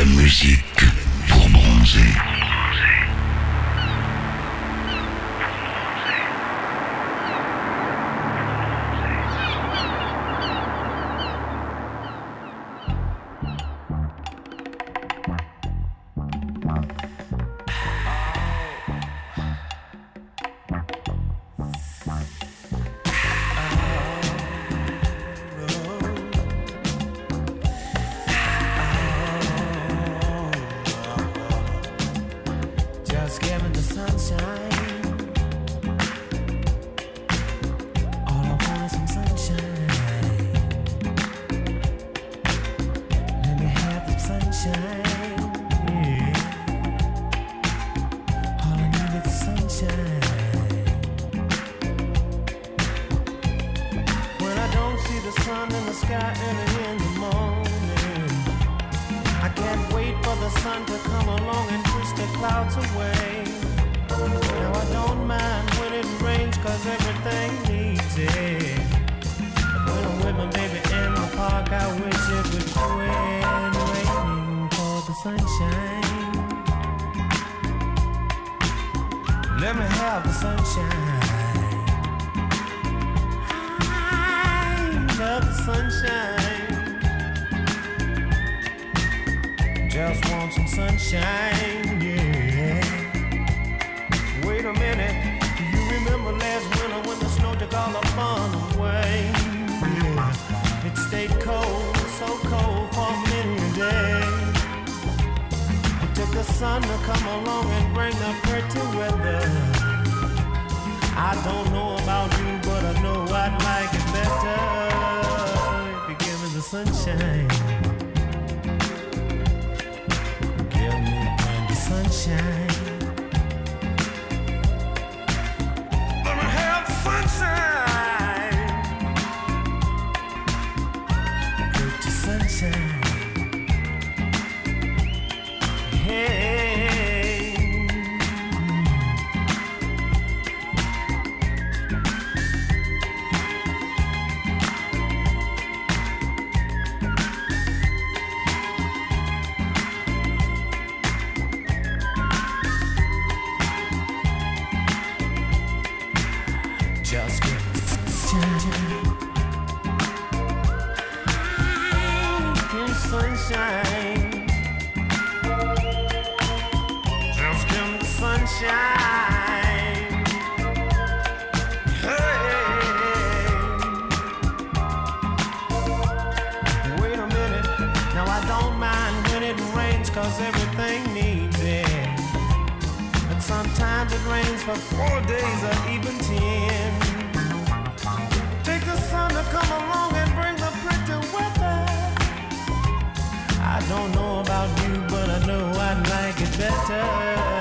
la musique pour bronzer. cause everything needs it. And sometimes it rains for four days or even ten. Take the sun to come along and bring the pretty weather. I don't know about you, but I know I'd like it better.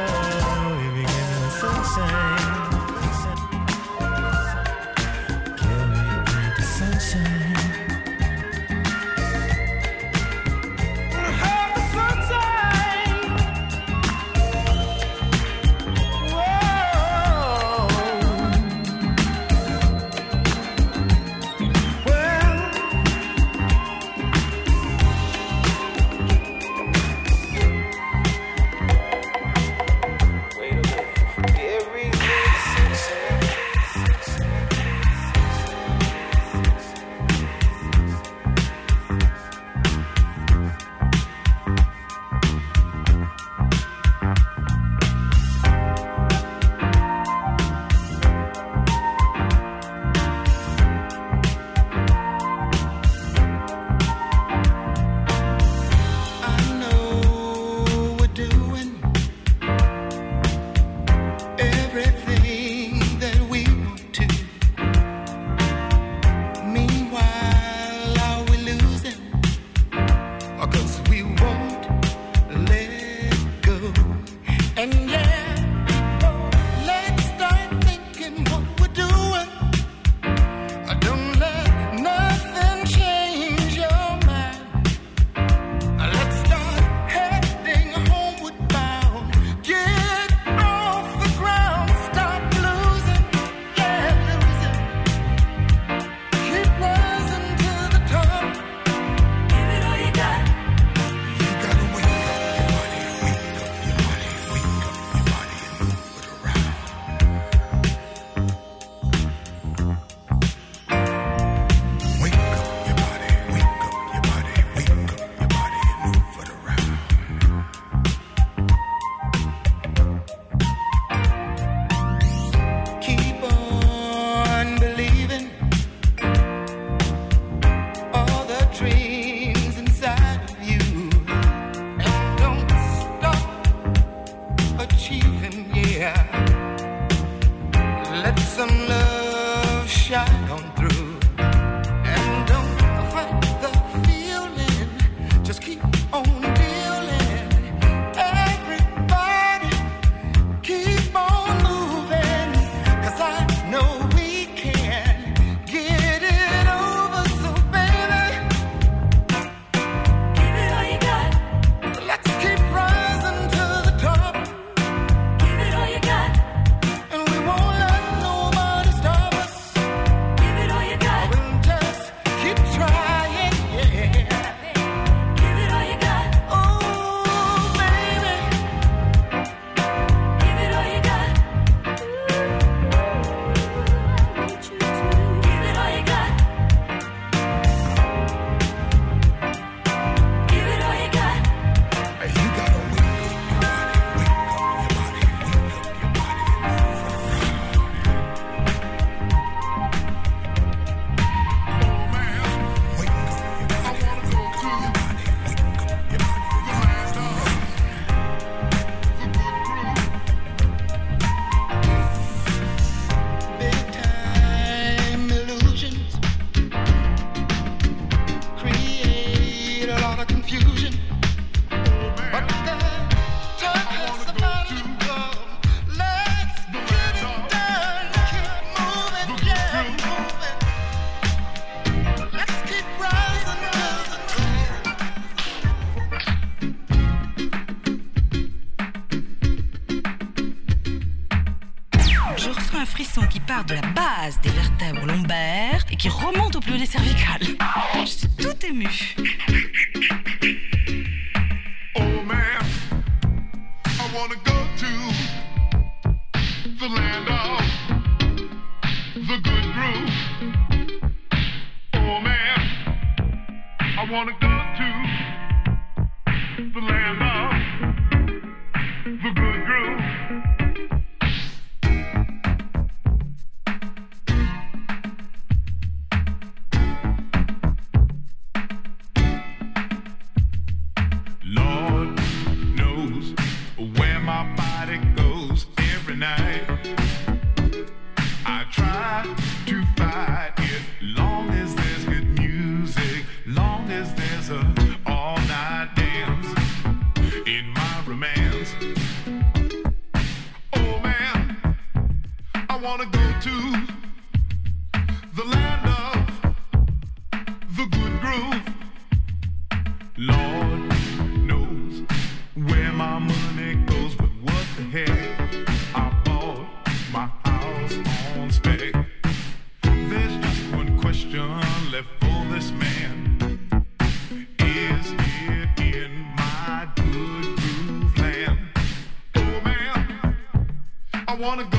Wanna go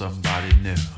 somebody new.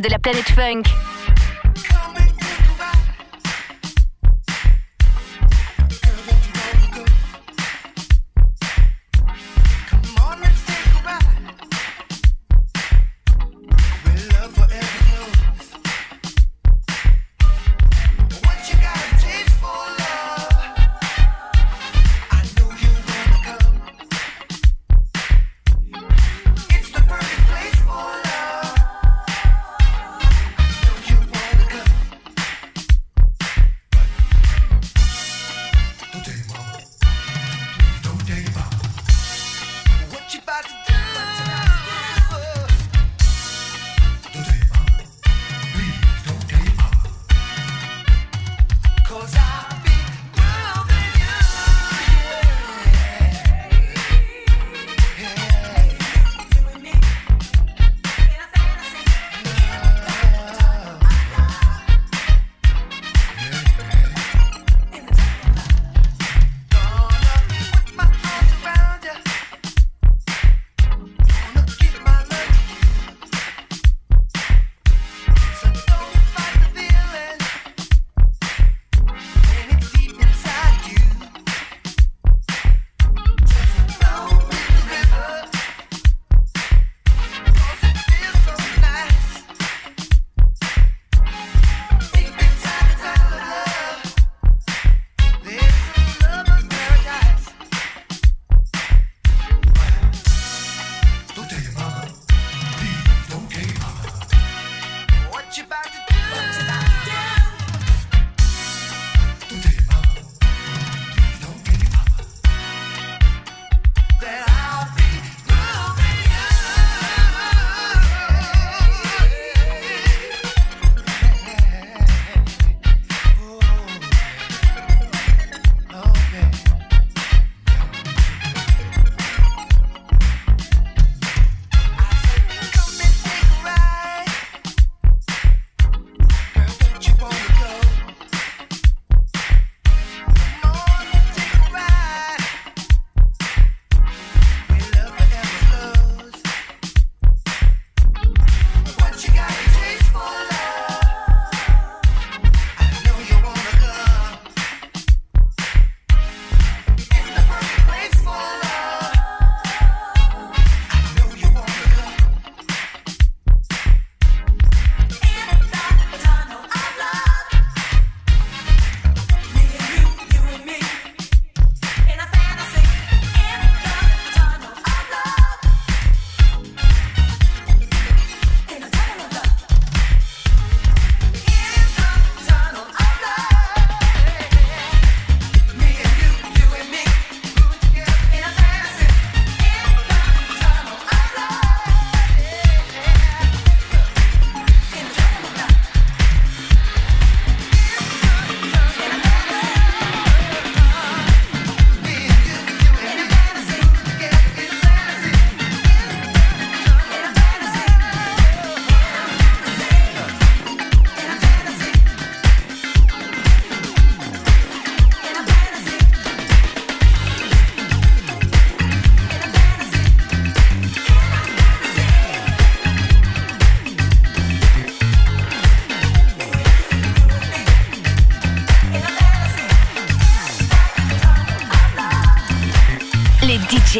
De la planète funk.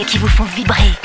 Qui vous font vibrer.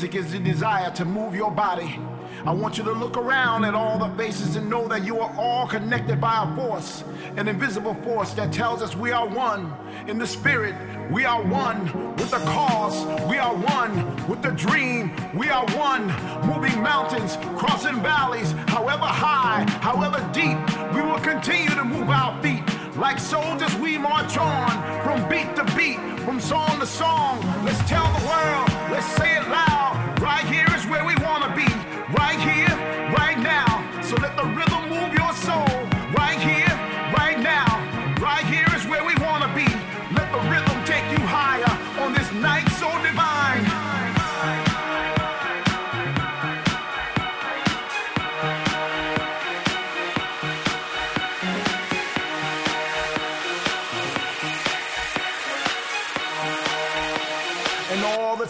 Music is the desire to move your body. I want you to look around at all the faces and know that you are all connected by a force, an invisible force that tells us we are one. In the spirit, we are one. With the cause, we are one. With the dream, we are one. Moving mountains, crossing valleys, however high, however deep, we will continue to move our feet. Like soldiers, we march on from beat to beat, from song to song. Let's tell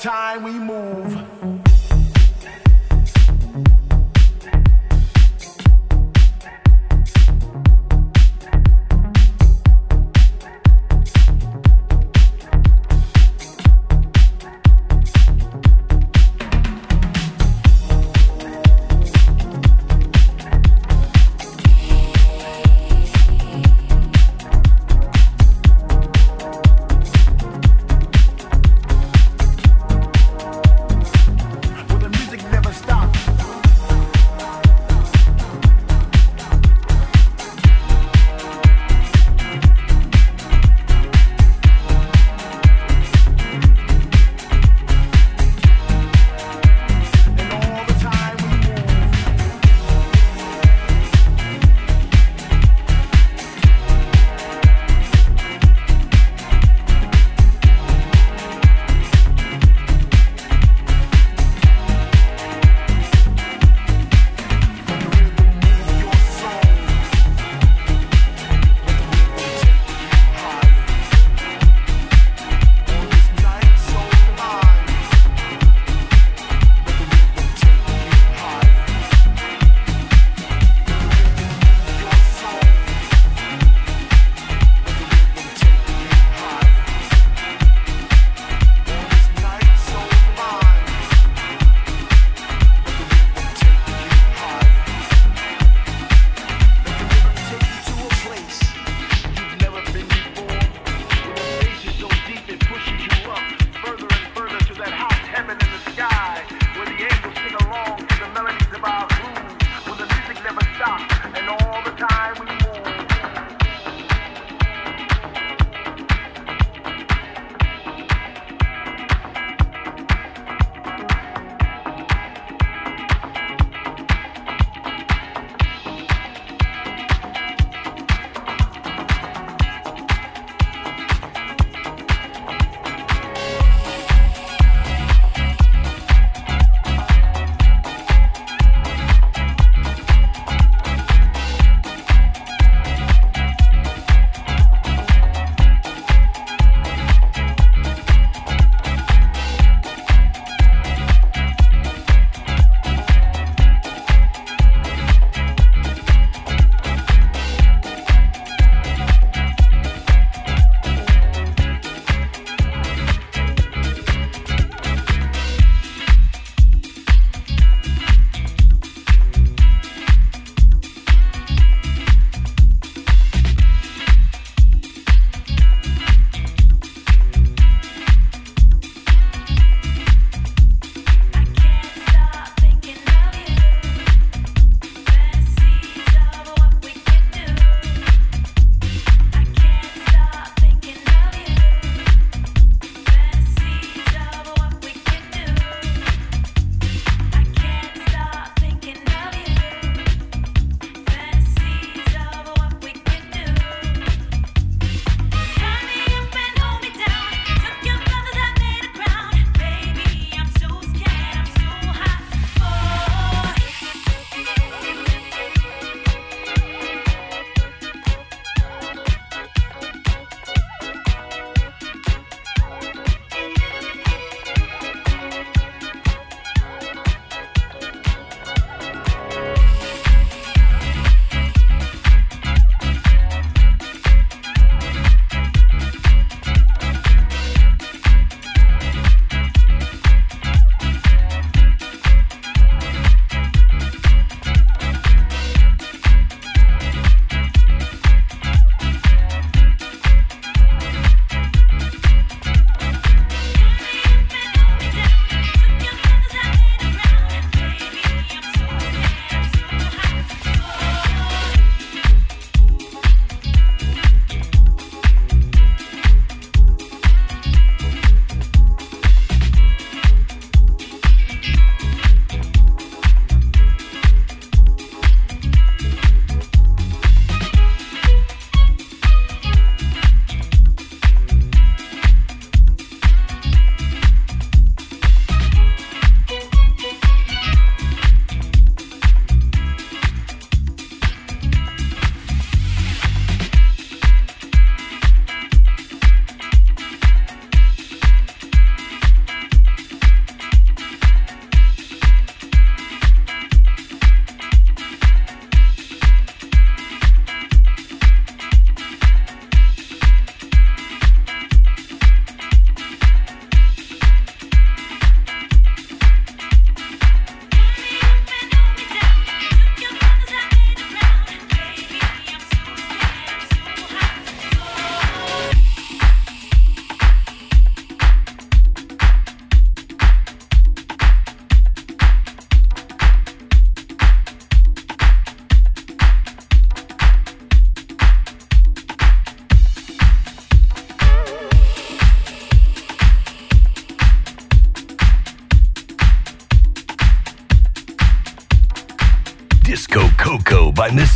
time we move.